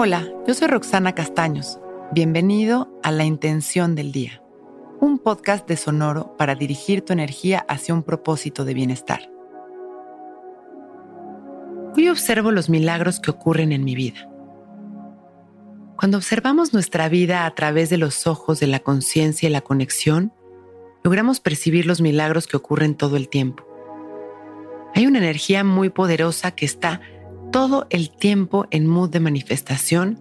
Hola, yo soy Roxana Castaños. Bienvenido a La Intención del Día, un podcast de Sonoro para dirigir tu energía hacia un propósito de bienestar. Hoy observo los milagros que ocurren en mi vida. Cuando observamos nuestra vida a través de los ojos de la conciencia y la conexión, logramos percibir los milagros que ocurren todo el tiempo. Hay una energía muy poderosa que está todo el tiempo en mood de manifestación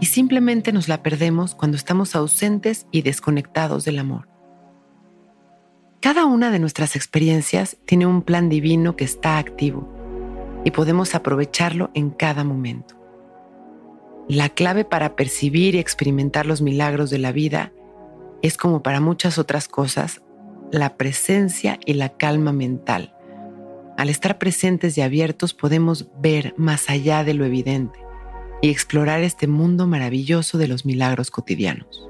y simplemente nos la perdemos cuando estamos ausentes y desconectados del amor. Cada una de nuestras experiencias tiene un plan divino que está activo y podemos aprovecharlo en cada momento. La clave para percibir y experimentar los milagros de la vida es como para muchas otras cosas, la presencia y la calma mental al estar presentes y abiertos podemos ver más allá de lo evidente y explorar este mundo maravilloso de los milagros cotidianos.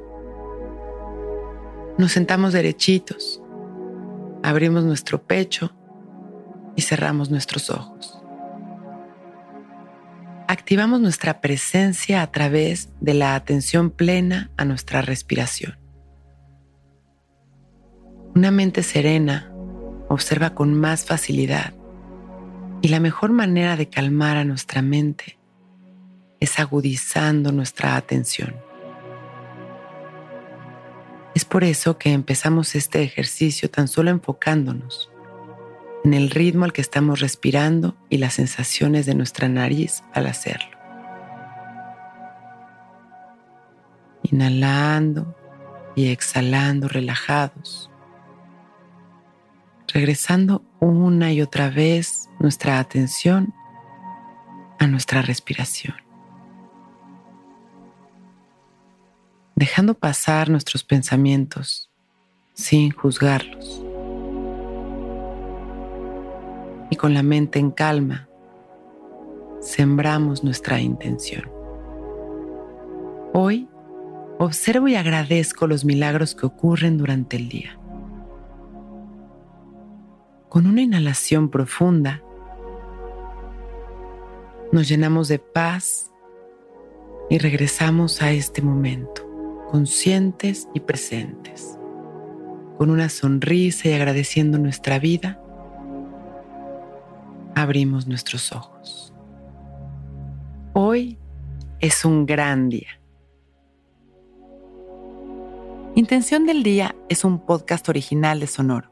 Nos sentamos derechitos, abrimos nuestro pecho y cerramos nuestros ojos. Activamos nuestra presencia a través de la atención plena a nuestra respiración. Una mente serena observa con más facilidad. Y la mejor manera de calmar a nuestra mente es agudizando nuestra atención. Es por eso que empezamos este ejercicio tan solo enfocándonos en el ritmo al que estamos respirando y las sensaciones de nuestra nariz al hacerlo. Inhalando y exhalando relajados regresando una y otra vez nuestra atención a nuestra respiración. Dejando pasar nuestros pensamientos sin juzgarlos. Y con la mente en calma, sembramos nuestra intención. Hoy observo y agradezco los milagros que ocurren durante el día con una inhalación profunda, nos llenamos de paz y regresamos a este momento, conscientes y presentes, con una sonrisa y agradeciendo nuestra vida, abrimos nuestros ojos. Hoy es un gran día. Intención del Día es un podcast original de Sonoro.